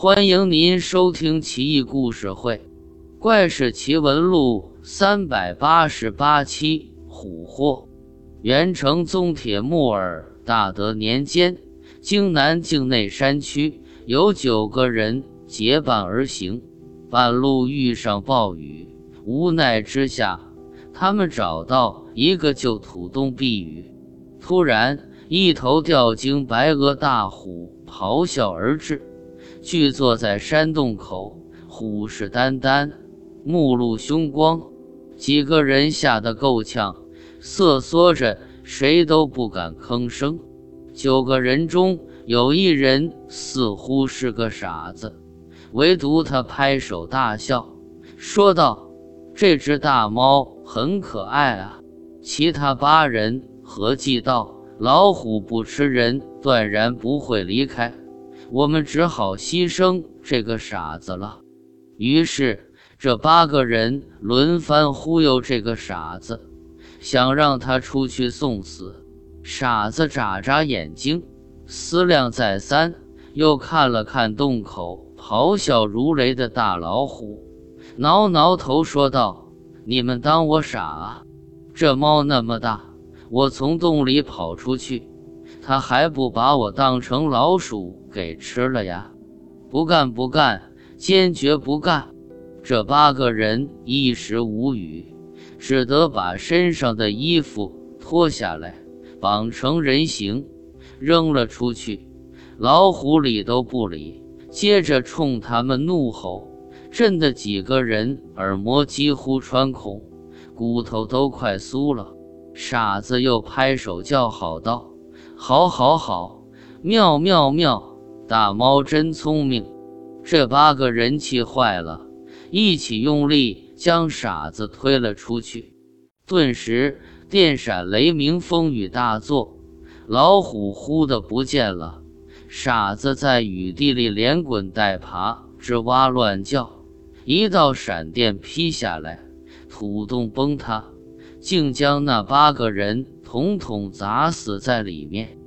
欢迎您收听《奇异故事会·怪事奇闻录》三百八十八期。虎祸。元成宗铁木儿大德年间，京南境内山区有九个人结伴而行，半路遇上暴雨，无奈之下，他们找到一个旧土洞避雨。突然，一头吊睛白额大虎咆哮而至。聚坐在山洞口，虎视眈眈，目露凶光。几个人吓得够呛，瑟缩着，谁都不敢吭声。九个人中有一人似乎是个傻子，唯独他拍手大笑，说道：“这只大猫很可爱啊。”其他八人合计道：“老虎不吃人，断然不会离开。”我们只好牺牲这个傻子了。于是，这八个人轮番忽悠这个傻子，想让他出去送死。傻子眨眨眼睛，思量再三，又看了看洞口咆哮如雷的大老虎，挠挠头说道：“你们当我傻啊？这猫那么大，我从洞里跑出去。”他还不把我当成老鼠给吃了呀！不干不干，坚决不干！这八个人一时无语，只得把身上的衣服脱下来，绑成人形，扔了出去。老虎理都不理，接着冲他们怒吼，震得几个人耳膜几乎穿孔，骨头都快酥了。傻子又拍手叫好道。好，好，好，妙，妙，妙！大猫真聪明。这八个人气坏了，一起用力将傻子推了出去。顿时电闪雷鸣，风雨大作，老虎忽的不见了。傻子在雨地里连滚带爬，吱哇乱叫。一道闪电劈下来，土洞崩塌，竟将那八个人统统砸死在里面。